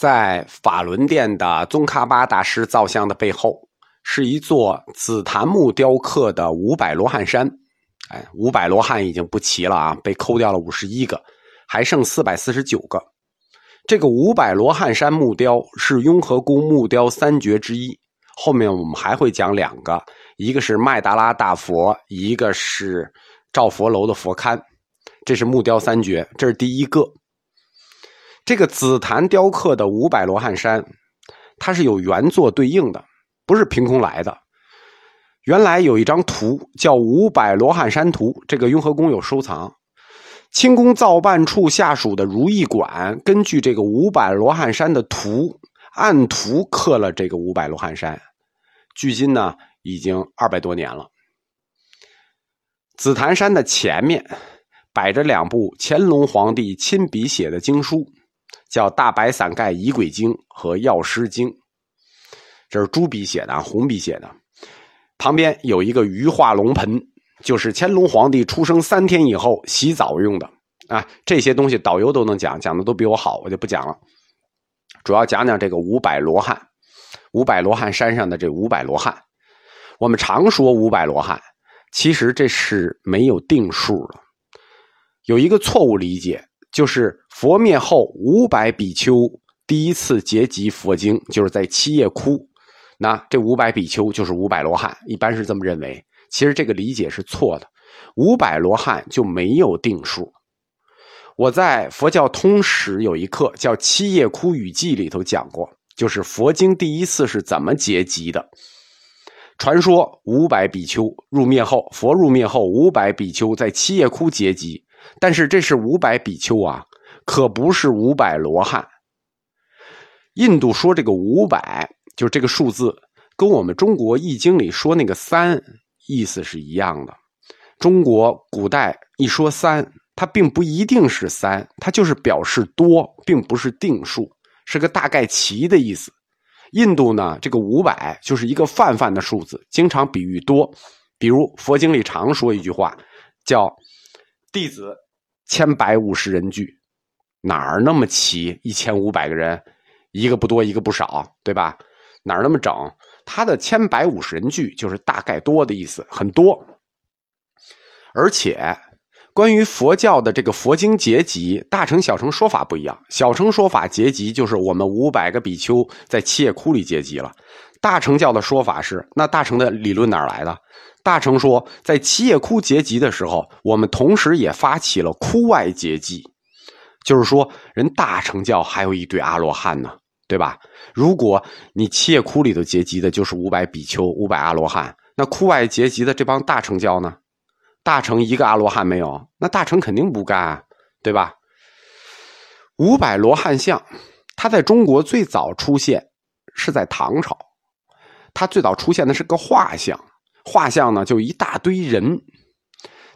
在法轮殿的宗喀巴大师造像的背后，是一座紫檀木雕刻的五百罗汉山。哎，五百罗汉已经不齐了啊，被抠掉了五十一个，还剩四百四十九个。这个五百罗汉山木雕是雍和宫木雕三绝之一。后面我们还会讲两个，一个是麦达拉大佛，一个是赵佛楼的佛龛。这是木雕三绝，这是第一个。这个紫檀雕刻的五百罗汉山，它是有原作对应的，不是凭空来的。原来有一张图叫《五百罗汉山图》，这个雍和宫有收藏。清宫造办处下属的如意馆根据这个五百罗汉山的图，按图刻了这个五百罗汉山。距今呢，已经二百多年了。紫檀山的前面摆着两部乾隆皇帝亲笔写的经书，叫《大白伞盖仪轨经》和《药师经》，这是朱笔写的，红笔写的。旁边有一个鱼化龙盆，就是乾隆皇帝出生三天以后洗澡用的啊。这些东西导游都能讲，讲的都比我好，我就不讲了。主要讲讲这个五百罗汉，五百罗汉山上的这五百罗汉。我们常说五百罗汉，其实这是没有定数的。有一个错误理解，就是佛灭后五百比丘第一次结集佛经，就是在七叶窟。那这五百比丘就是五百罗汉，一般是这么认为。其实这个理解是错的，五百罗汉就没有定数。我在佛教通史有一课叫《七叶窟语记》里头讲过，就是佛经第一次是怎么结集的。传说五百比丘入灭后，佛入灭后，五百比丘在七叶窟结集，但是这是五百比丘啊，可不是五百罗汉。印度说这个五百。就这个数字，跟我们中国易经里说那个三意思是一样的。中国古代一说三，它并不一定是三，它就是表示多，并不是定数，是个大概齐的意思。印度呢，这个五百就是一个泛泛的数字，经常比喻多。比如佛经里常说一句话，叫“弟子千百五十人聚”，哪儿那么齐？一千五百个人，一个不多，一个不少，对吧？哪儿那么整？他的千百五十人聚就是大概多的意思，很多。而且，关于佛教的这个佛经结集，大乘小乘说法不一样。小乘说法结集就是我们五百个比丘在七叶窟里结集了。大乘教的说法是，那大乘的理论哪来的？大成说，在七叶窟结集的时候，我们同时也发起了窟外结集，就是说，人大乘教还有一堆阿罗汉呢。对吧？如果你七叶窟里头结集的就是五百比丘、五百阿罗汉，那窟外结集的这帮大乘教呢？大成一个阿罗汉没有，那大成肯定不干啊，对吧？五百罗汉像，它在中国最早出现是在唐朝，它最早出现的是个画像，画像呢就一大堆人，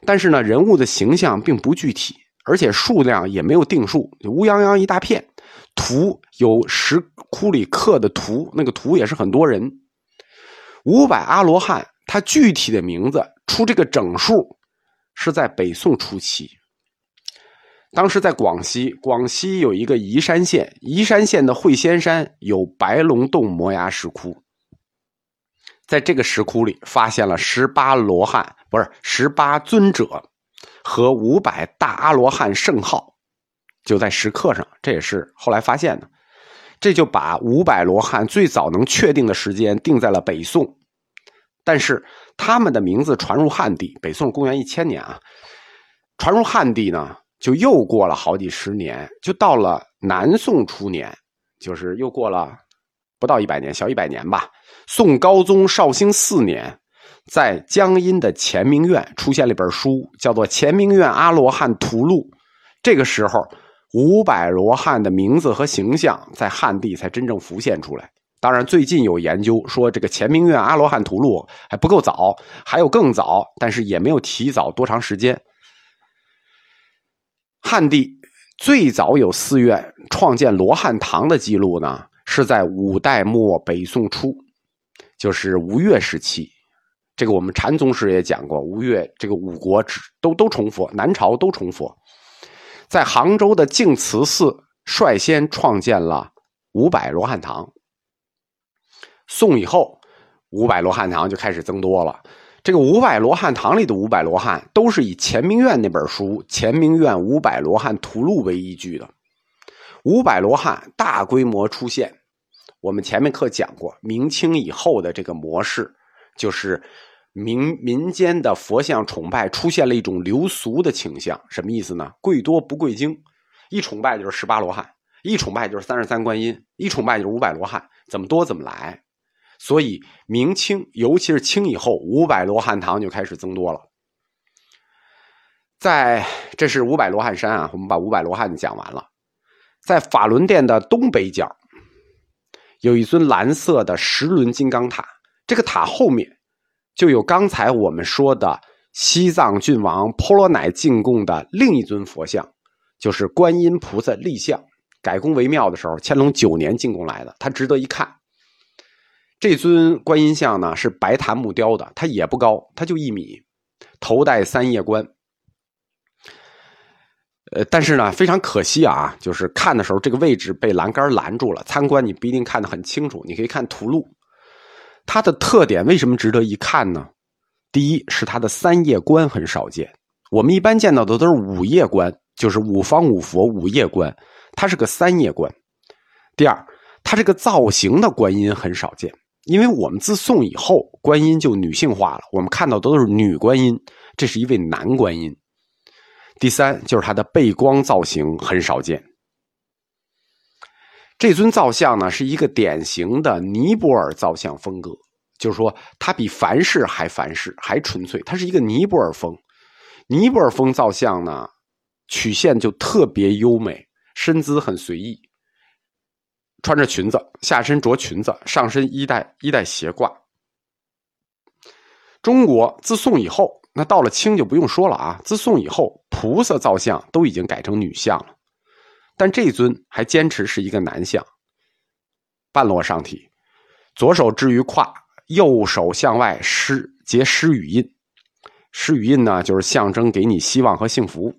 但是呢人物的形象并不具体，而且数量也没有定数，乌泱泱一大片。图有石窟里刻的图，那个图也是很多人。五百阿罗汉，他具体的名字出这个整数是在北宋初期。当时在广西，广西有一个宜山县，宜山县的会仙山有白龙洞摩崖石窟，在这个石窟里发现了十八罗汉，不是十八尊者和五百大阿罗汉圣号。就在石刻上，这也是后来发现的。这就把五百罗汉最早能确定的时间定在了北宋，但是他们的名字传入汉地，北宋公元一千年啊，传入汉地呢，就又过了好几十年，就到了南宋初年，就是又过了不到一百年，小一百年吧。宋高宗绍兴四年，在江阴的乾明院出现了一本书，叫做《乾明院阿罗汉图录》，这个时候。五百罗汉的名字和形象在汉地才真正浮现出来。当然，最近有研究说，这个《乾明院阿罗汉图录》还不够早，还有更早，但是也没有提早多长时间。汉地最早有寺院创建罗汉堂的记录呢，是在五代末北宋初，就是吴越时期。这个我们禅宗时也讲过，吴越这个五国都都崇佛，南朝都崇佛。在杭州的净慈寺率先创建了五百罗汉堂。宋以后，五百罗汉堂就开始增多了。这个五百罗汉堂里的五百罗汉，都是以钱明院那本书《钱明院五百罗汉图录》为依据的。五百罗汉大规模出现，我们前面课讲过，明清以后的这个模式，就是民民间的佛像崇拜出现了一种流俗的倾向。什么意思呢？贵多不贵精，一崇拜就是十八罗汉，一崇拜就是三十三观音，一崇拜就是五百罗汉，怎么多怎么来。所以，明清，尤其是清以后，五百罗汉堂就开始增多了。在，这是五百罗汉山啊，我们把五百罗汉讲完了。在法轮殿的东北角，有一尊蓝色的十轮金刚塔，这个塔后面就有刚才我们说的西藏郡王婆罗乃进贡的另一尊佛像，就是观音菩萨立像。改宫为庙的时候，乾隆九年进贡来的，它值得一看。这尊观音像呢是白檀木雕的，它也不高，它就一米，头戴三叶冠。呃，但是呢非常可惜啊，就是看的时候这个位置被栏杆拦住了，参观你不一定看得很清楚。你可以看图录，它的特点为什么值得一看呢？第一是它的三叶冠很少见，我们一般见到的都是五叶冠，就是五方五佛五叶冠，它是个三叶冠。第二，它这个造型的观音很少见。因为我们自宋以后，观音就女性化了，我们看到的都是女观音，这是一位男观音。第三就是它的背光造型很少见。这尊造像呢是一个典型的尼泊尔造像风格，就是说它比凡世还凡世还纯粹，它是一个尼泊尔风。尼泊尔风造像呢，曲线就特别优美，身姿很随意。穿着裙子，下身着裙子，上身衣带衣带斜挂。中国自宋以后，那到了清就不用说了啊。自宋以后，菩萨造像都已经改成女像了，但这尊还坚持是一个男像，半裸上体，左手置于胯，右手向外施结施语印。施语印呢，就是象征给你希望和幸福。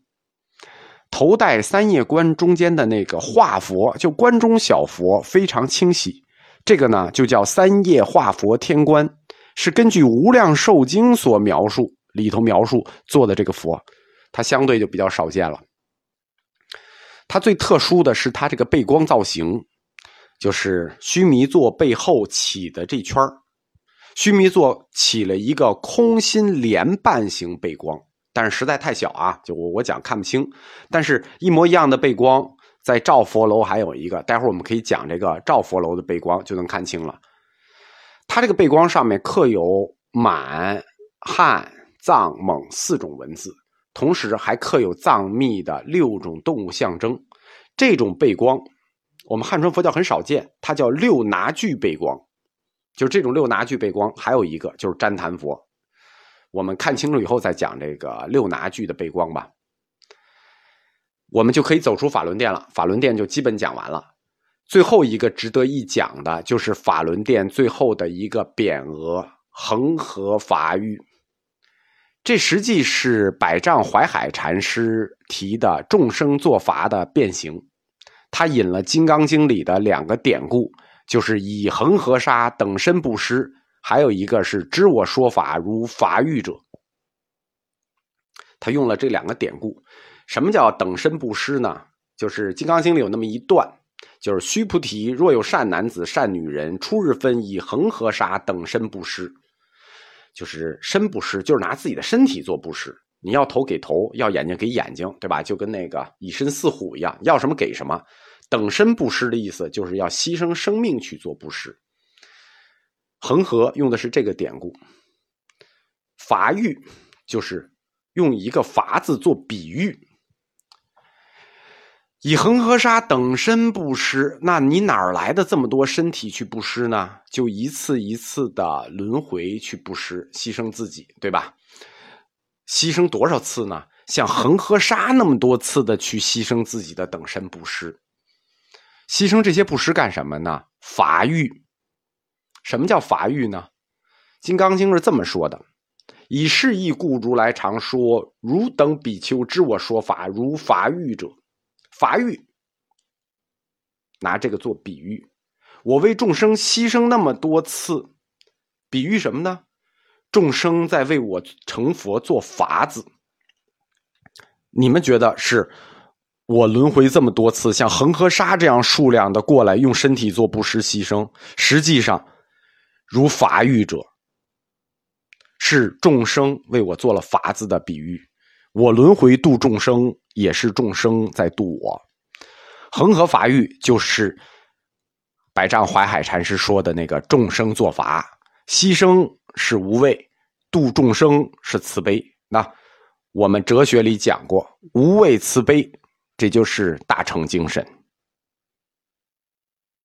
头戴三叶冠，中间的那个化佛，就关中小佛，非常清晰。这个呢，就叫三叶化佛天冠，是根据《无量寿经》所描述里头描述做的这个佛，它相对就比较少见了。它最特殊的是它这个背光造型，就是须弥座背后起的这圈须弥座起了一个空心莲瓣形背光。但是实在太小啊，就我我讲看不清。但是一模一样的背光，在赵佛楼还有一个，待会儿我们可以讲这个赵佛楼的背光，就能看清了。它这个背光上面刻有满、汉、藏、蒙四种文字，同时还刻有藏密的六种动物象征。这种背光，我们汉传佛教很少见，它叫六拿具背光。就这种六拿具背光，还有一个就是旃檀佛。我们看清楚以后再讲这个六拿具的背光吧，我们就可以走出法轮殿了。法轮殿就基本讲完了，最后一个值得一讲的就是法轮殿最后的一个匾额“恒河法域”，这实际是百丈怀海禅师提的众生作法的变形，他引了《金刚经》里的两个典故，就是以恒河沙等身布施。还有一个是知我说法如法欲者，他用了这两个典故。什么叫等身布施呢？就是《金刚经》里有那么一段，就是须菩提，若有善男子、善女人，初日分以恒河沙等身布施，就是身布施，就是拿自己的身体做布施。你要头给头，要眼睛给眼睛，对吧？就跟那个以身饲虎一样，要什么给什么。等身布施的意思，就是要牺牲生命去做布施。恒河用的是这个典故，法喻就是用一个“法”字做比喻，以恒河沙等身布施，那你哪儿来的这么多身体去布施呢？就一次一次的轮回去布施，牺牲自己，对吧？牺牲多少次呢？像恒河沙那么多次的去牺牲自己的等身布施，牺牲这些布施干什么呢？法欲。什么叫法欲呢？《金刚经》是这么说的：“以是义故，如来常说，汝等比丘知我说法，如法欲者。法欲拿这个做比喻。我为众生牺牲那么多次，比喻什么呢？众生在为我成佛做法子。你们觉得是我轮回这么多次，像恒河沙这样数量的过来，用身体做布施牺牲，实际上如法欲者，是众生为我做了法子的比喻。我轮回度众生，也是众生在度我。恒河法域就是百丈怀海禅师说的那个众生作法，牺牲是无畏，度众生是慈悲。那我们哲学里讲过无畏慈悲，这就是大乘精神。